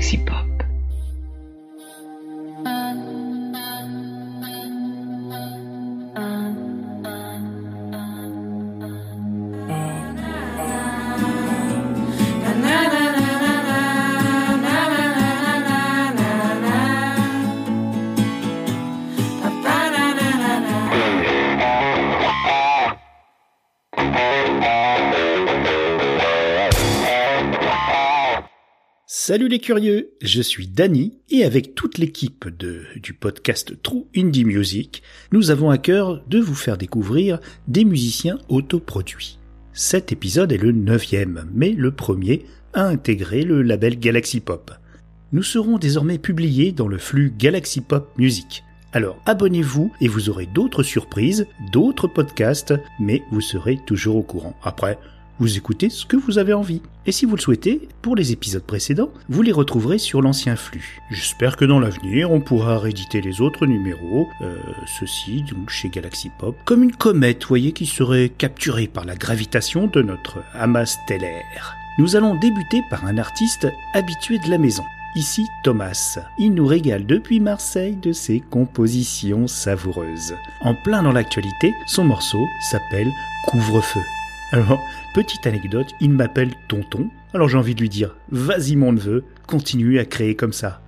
Galaxy Salut les curieux, je suis Danny et avec toute l'équipe du podcast True Indie Music, nous avons à cœur de vous faire découvrir des musiciens autoproduits. Cet épisode est le neuvième, mais le premier à intégrer le label Galaxy Pop. Nous serons désormais publiés dans le flux Galaxy Pop Music. Alors abonnez-vous et vous aurez d'autres surprises, d'autres podcasts, mais vous serez toujours au courant. Après, vous écoutez ce que vous avez envie. Et si vous le souhaitez, pour les épisodes précédents, vous les retrouverez sur l'ancien flux. J'espère que dans l'avenir, on pourra rééditer les autres numéros, euh, ceci donc chez Galaxy Pop, comme une comète, voyez, qui serait capturée par la gravitation de notre amas stellaire. Nous allons débuter par un artiste habitué de la maison. Ici Thomas. Il nous régale depuis Marseille de ses compositions savoureuses. En plein dans l'actualité, son morceau s'appelle Couvre-feu. Alors, petite anecdote, il m'appelle tonton, alors j'ai envie de lui dire, vas-y mon neveu, continue à créer comme ça.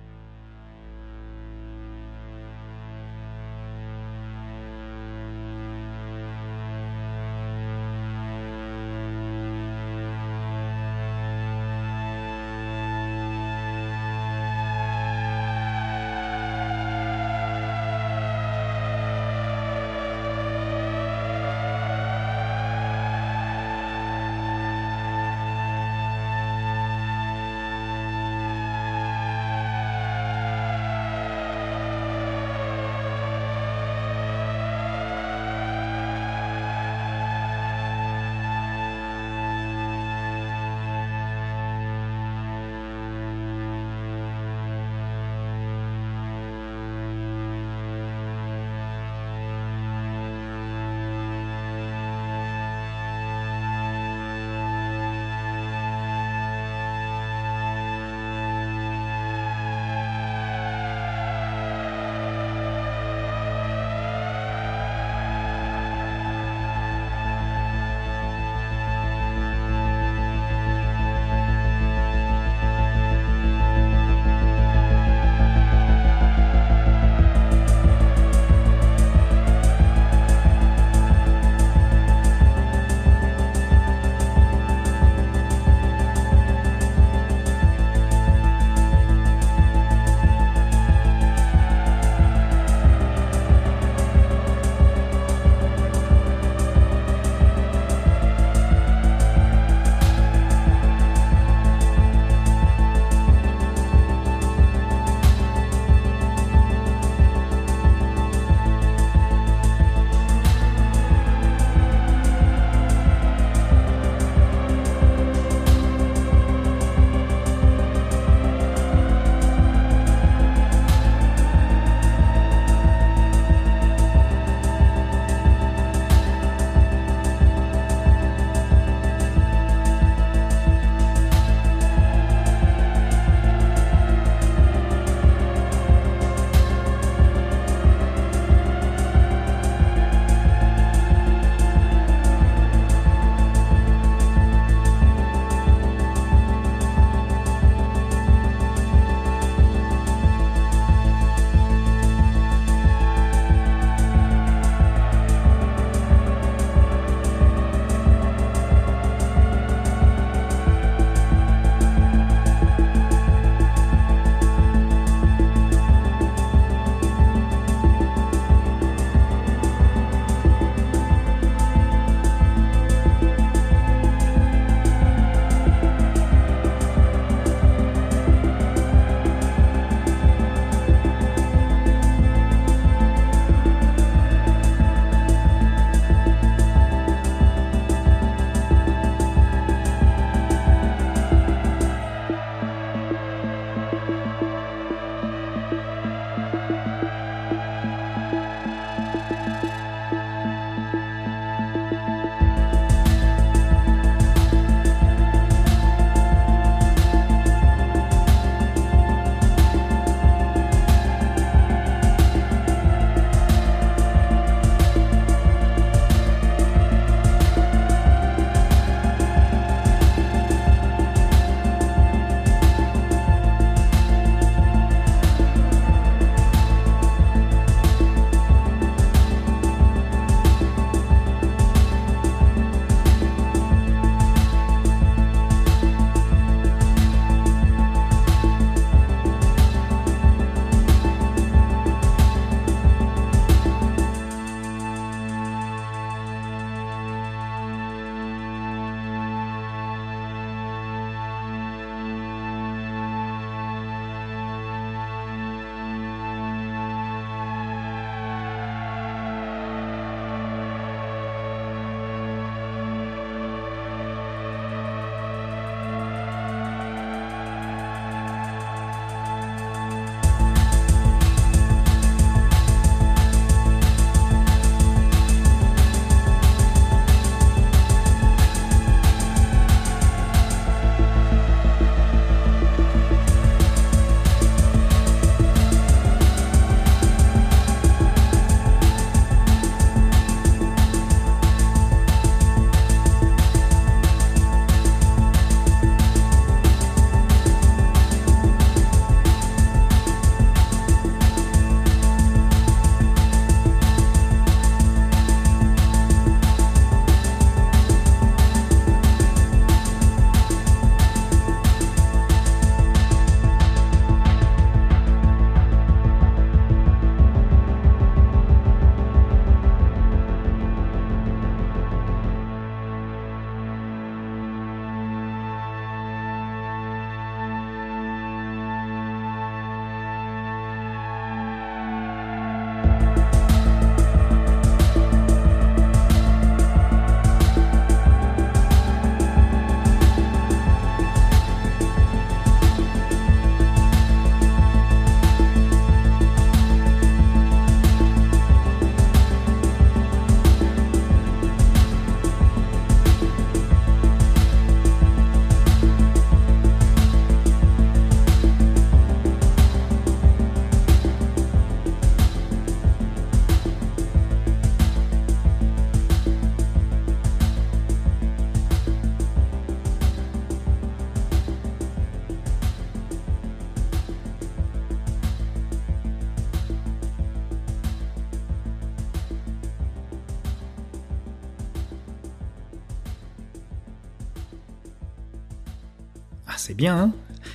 Bien, hein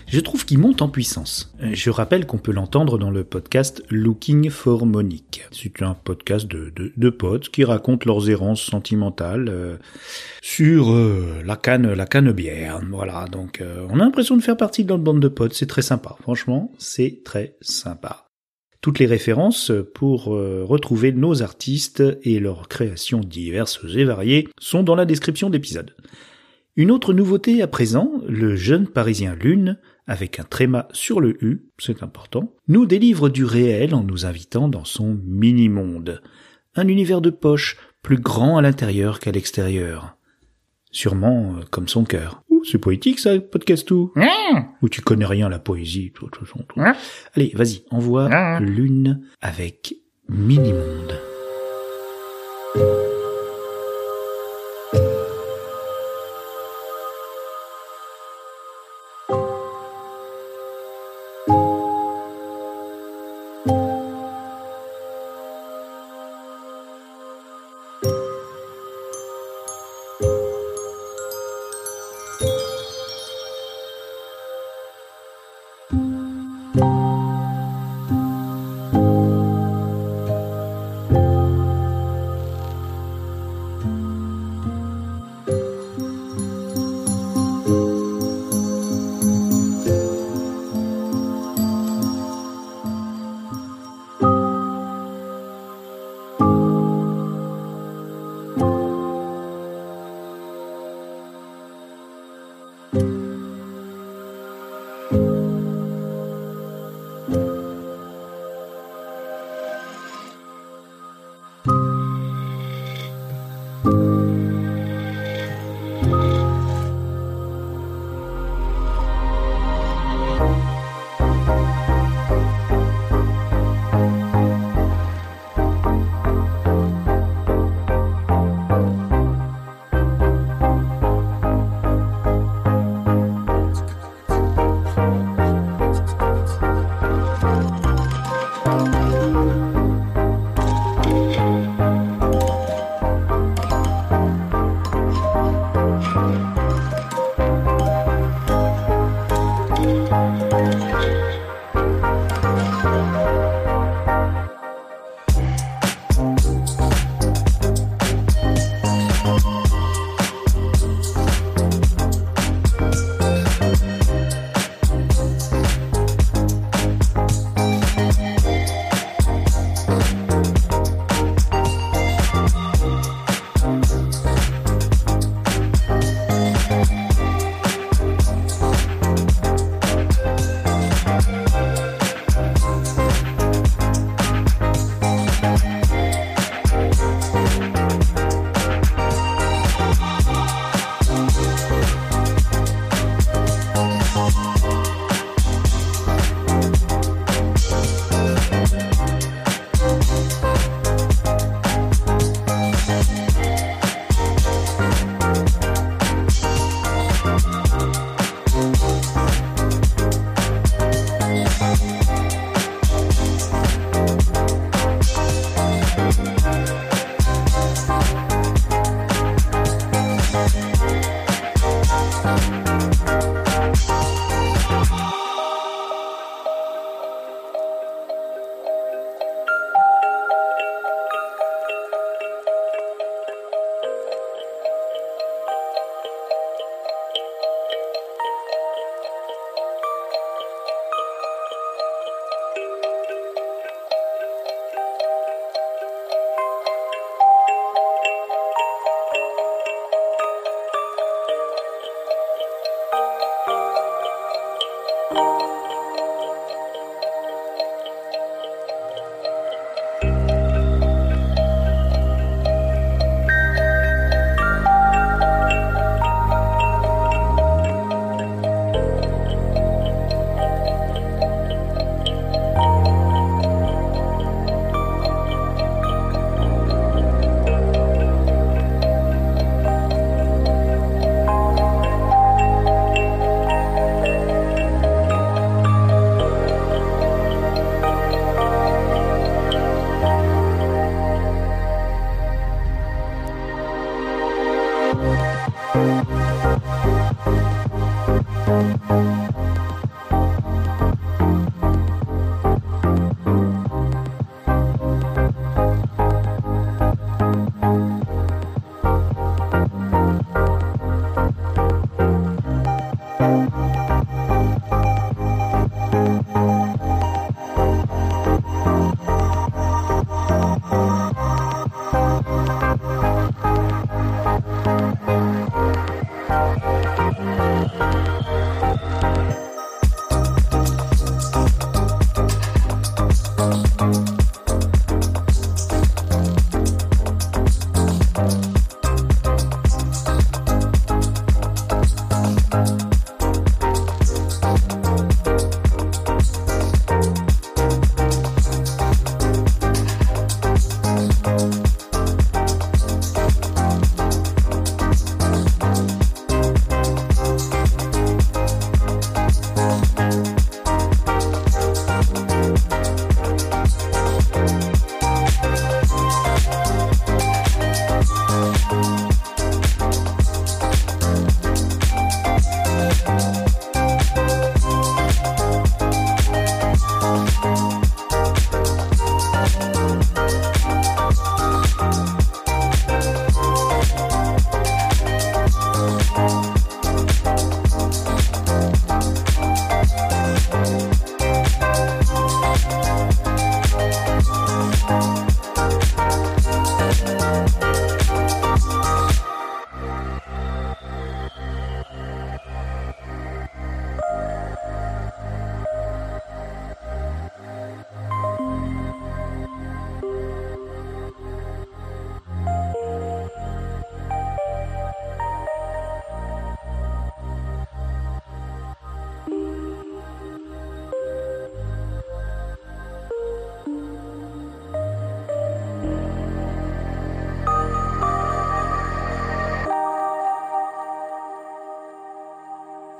Je trouve qu'il monte en puissance. Euh, Je rappelle qu'on peut l'entendre dans le podcast Looking for Monique. C'est un podcast de, potes qui racontent leurs errances sentimentales euh, sur euh, la canne, la bière. Voilà, donc on a l'impression de faire partie de notre bande de potes. C'est très sympa. Franchement, c'est très sympa. Toutes les références pour retrouver nos artistes et leurs créations diverses et variées sont dans la description d'épisode. Une autre nouveauté à présent, le jeune parisien Lune, avec un tréma sur le U, c'est important, nous délivre du réel en nous invitant dans son mini-monde. Un univers de poche, plus grand à l'intérieur qu'à l'extérieur. Sûrement euh, comme son cœur. Ouh, c'est poétique ça, podcast tout. Ou tu connais rien à la poésie, de toute façon, toi. Allez, vas-y, envoie Lune avec Mini-monde.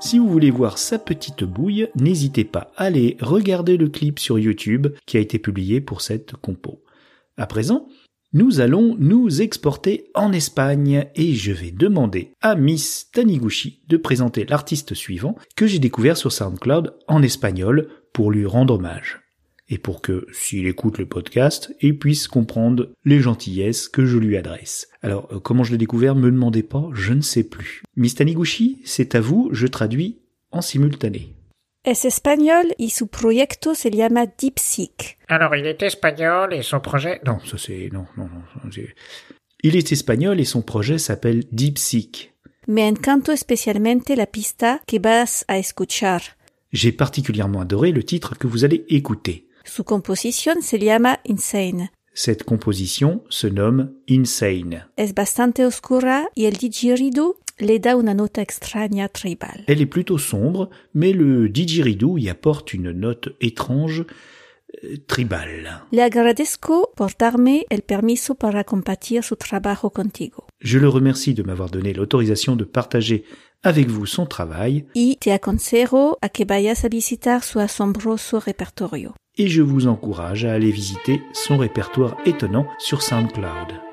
Si vous voulez voir sa petite bouille, n'hésitez pas à aller regarder le clip sur YouTube qui a été publié pour cette compo. À présent, nous allons nous exporter en Espagne et je vais demander à Miss Taniguchi de présenter l'artiste suivant que j'ai découvert sur SoundCloud en espagnol pour lui rendre hommage et pour que, s'il écoute le podcast, il puisse comprendre les gentillesses que je lui adresse. Alors, euh, comment je l'ai découvert, me demandez pas, je ne sais plus. Miss Taniguchi, c'est à vous, je traduis en simultané. Es espagnol y su proyecto se llama DeepSeek. Alors, il est espagnol et son projet... Non, ça c'est... Non, non, non. Il est espagnol et son projet s'appelle DeepSeek. Me encanto especialmente la pista que vas a escuchar. J'ai particulièrement adoré le titre que vous allez écouter. Su composición se llama Insane. Cette composition se nomme Insane. Es bastante oscura y el didgeridoo le da una nota extraña tribal. Elle est plutôt sombre, mais le didgeridoo y apporte une note étrange euh, tribal. Le agradezco por darme el permiso para compartir su trabajo contigo. Je le remercie de m'avoir donné l'autorisation de partager avec vous son travail. Y te aconsejo a que vayas a visitar su asombroso repertorio et je vous encourage à aller visiter son répertoire étonnant sur SoundCloud.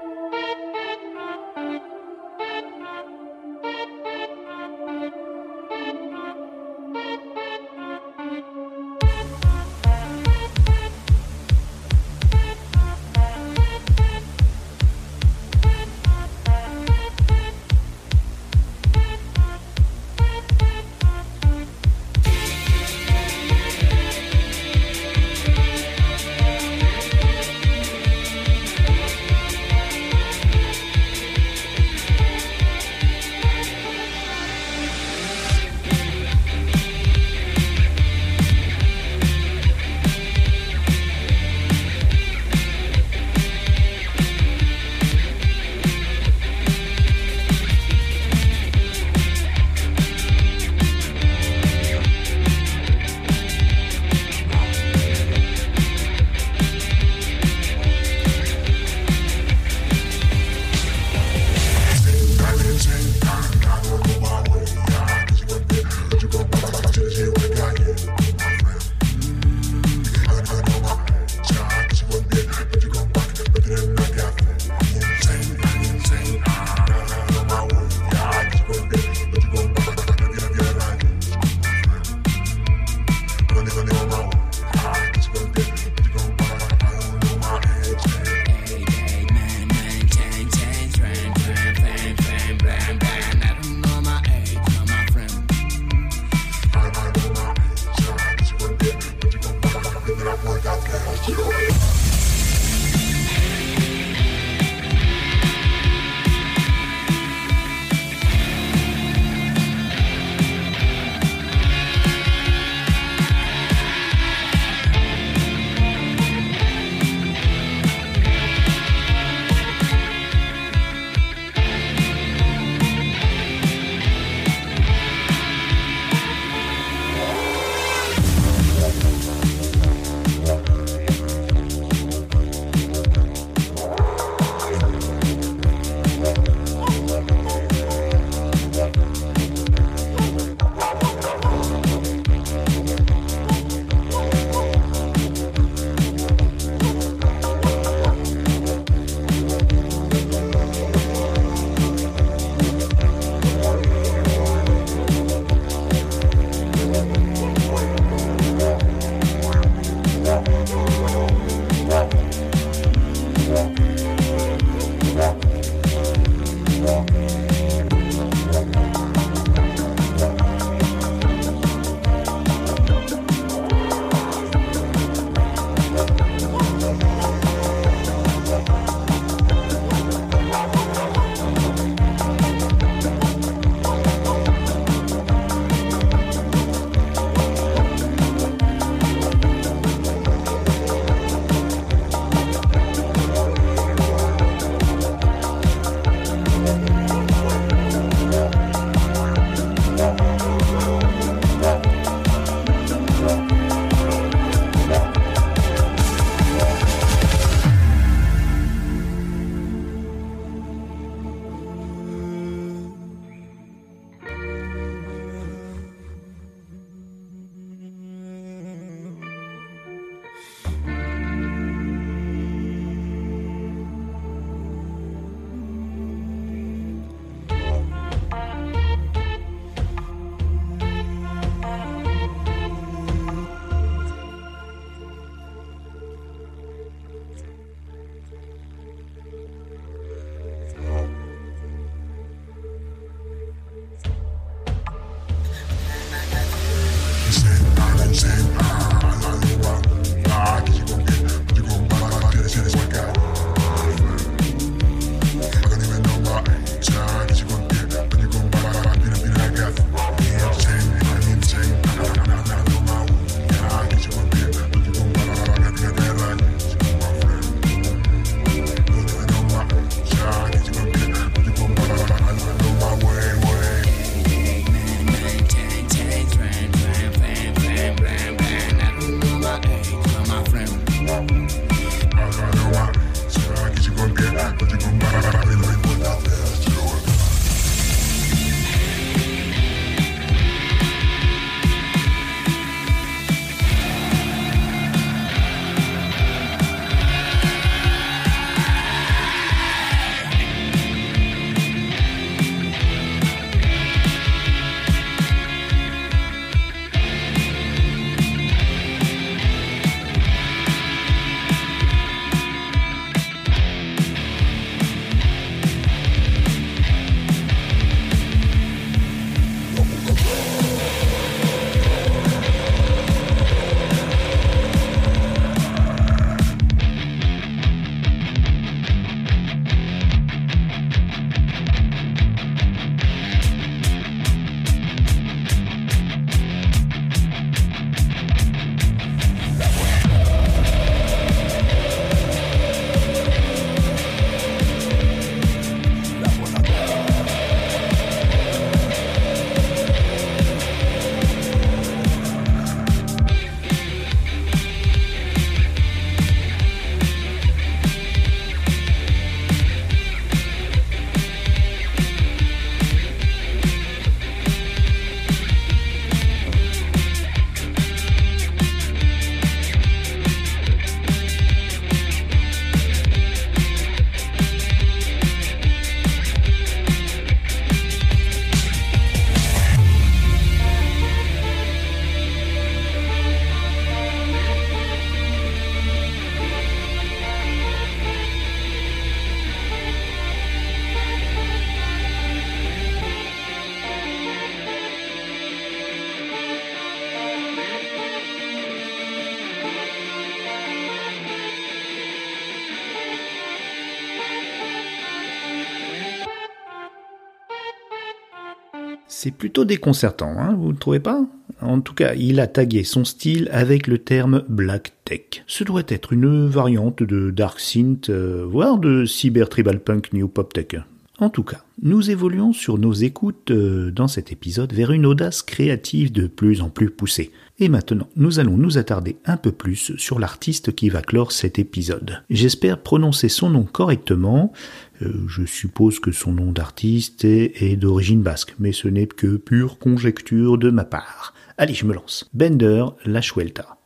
C'est plutôt déconcertant, hein, vous ne trouvez pas? En tout cas, il a tagué son style avec le terme Black Tech. Ce doit être une variante de Dark Synth, euh, voire de Cyber Tribal Punk New Pop Tech. En tout cas, nous évoluons sur nos écoutes euh, dans cet épisode vers une audace créative de plus en plus poussée. Et maintenant, nous allons nous attarder un peu plus sur l'artiste qui va clore cet épisode. J'espère prononcer son nom correctement. Euh, je suppose que son nom d'artiste est, d'origine basque, mais ce n'est que pure conjecture de ma part. Allez, je me lance. Bender La Chuelta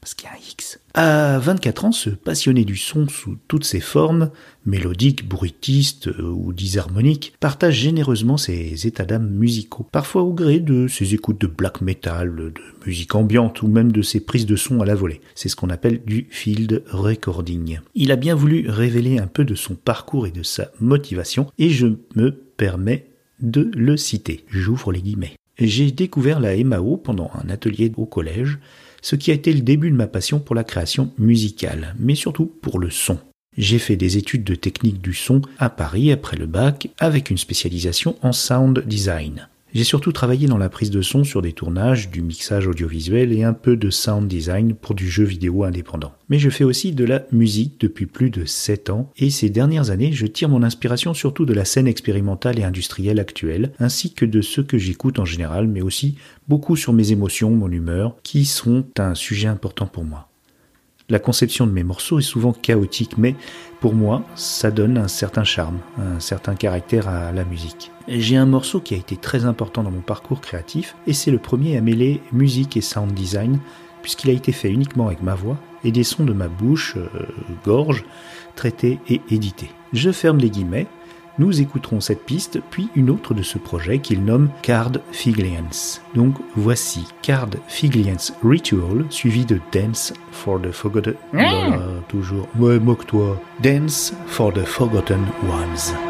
parce qu'il y a un X. À 24 ans, ce passionné du son sous toutes ses formes, mélodiques, bruitistes euh, ou disharmoniques, partage généreusement ses états d'âme musicaux, parfois au gré de ses écoutes de black metal, de musique ambiante ou même de ses prises de son à la volée. C'est ce qu'on appelle du field recording. Il a bien voulu révéler un peu de son parcours et de sa motivation, et je me permets de le citer. J'ouvre les guillemets. J'ai découvert la MAO pendant un atelier au collège, ce qui a été le début de ma passion pour la création musicale, mais surtout pour le son. J'ai fait des études de technique du son à Paris après le bac avec une spécialisation en sound design. J'ai surtout travaillé dans la prise de son sur des tournages, du mixage audiovisuel et un peu de sound design pour du jeu vidéo indépendant. Mais je fais aussi de la musique depuis plus de 7 ans et ces dernières années je tire mon inspiration surtout de la scène expérimentale et industrielle actuelle ainsi que de ce que j'écoute en général mais aussi beaucoup sur mes émotions, mon humeur qui sont un sujet important pour moi. La conception de mes morceaux est souvent chaotique, mais pour moi, ça donne un certain charme, un certain caractère à la musique. J'ai un morceau qui a été très important dans mon parcours créatif, et c'est le premier à mêler musique et sound design, puisqu'il a été fait uniquement avec ma voix et des sons de ma bouche, euh, gorge, traités et édités. Je ferme les guillemets, nous écouterons cette piste, puis une autre de ce projet qu'il nomme Card Figlians. Donc voici Card Figlians Ritual, suivi de Dance for the Forgotten... Voilà, toujours... Ouais, moque-toi. Dance for the Forgotten Ones.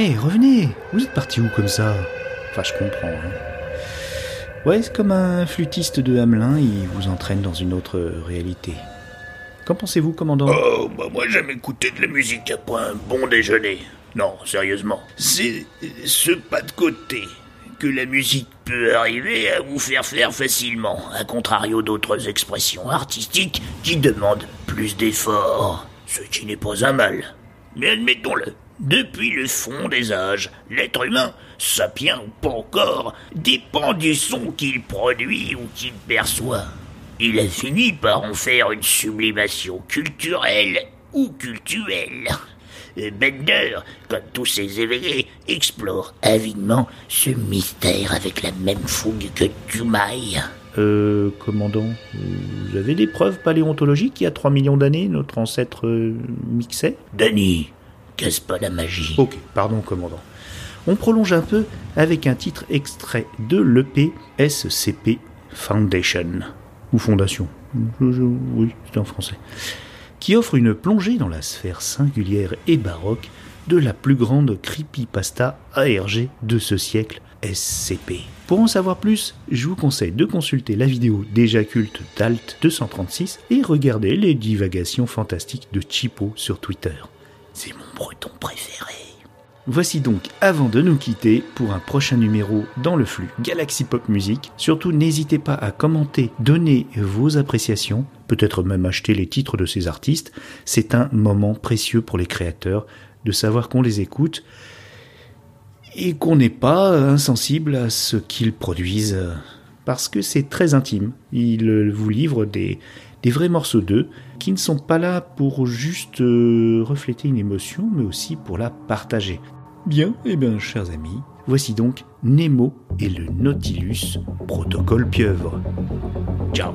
Hé, revenez Vous êtes parti où comme ça? Enfin, je comprends. Hein. Ouais, c'est comme un flûtiste de Hamelin, il vous entraîne dans une autre réalité. Qu'en pensez-vous, commandant? Oh, bah moi j'aime écouter de la musique après un bon déjeuner. Non, sérieusement. C'est ce pas de côté que la musique peut arriver à vous faire faire facilement, à contrario d'autres expressions artistiques qui demandent plus d'efforts, ce qui n'est pas un mal. Mais admettons-le, depuis le fond des âges, l'être humain, sapien ou pas encore, dépend du son qu'il produit ou qu'il perçoit. Il a fini par en faire une sublimation culturelle ou cultuelle. Bender, comme tous ses éveillés, explore avidement ce mystère avec la même fougue que Dumai. Euh, commandant, vous avez des preuves paléontologiques qu'il y a 3 millions d'années, notre ancêtre euh, mixait? Danny, pas la magie? Ok, pardon, commandant. On prolonge un peu avec un titre extrait de l'EP SCP Foundation. Ou Fondation. oui, c'est en français qui offre une plongée dans la sphère singulière et baroque de la plus grande creepypasta ARG de ce siècle, SCP. Pour en savoir plus, je vous conseille de consulter la vidéo déjà culte d'Alt 236 et regarder les divagations fantastiques de Chipo sur Twitter. C'est mon breton préféré. Voici donc avant de nous quitter pour un prochain numéro dans le flux Galaxy Pop Music. Surtout n'hésitez pas à commenter, donner vos appréciations, peut-être même acheter les titres de ces artistes. C'est un moment précieux pour les créateurs de savoir qu'on les écoute et qu'on n'est pas insensible à ce qu'ils produisent parce que c'est très intime. Ils vous livrent des, des vrais morceaux d'eux qui ne sont pas là pour juste euh, refléter une émotion, mais aussi pour la partager. Bien, et eh bien, chers amis, voici donc Nemo et le Nautilus, protocole pieuvre. Ciao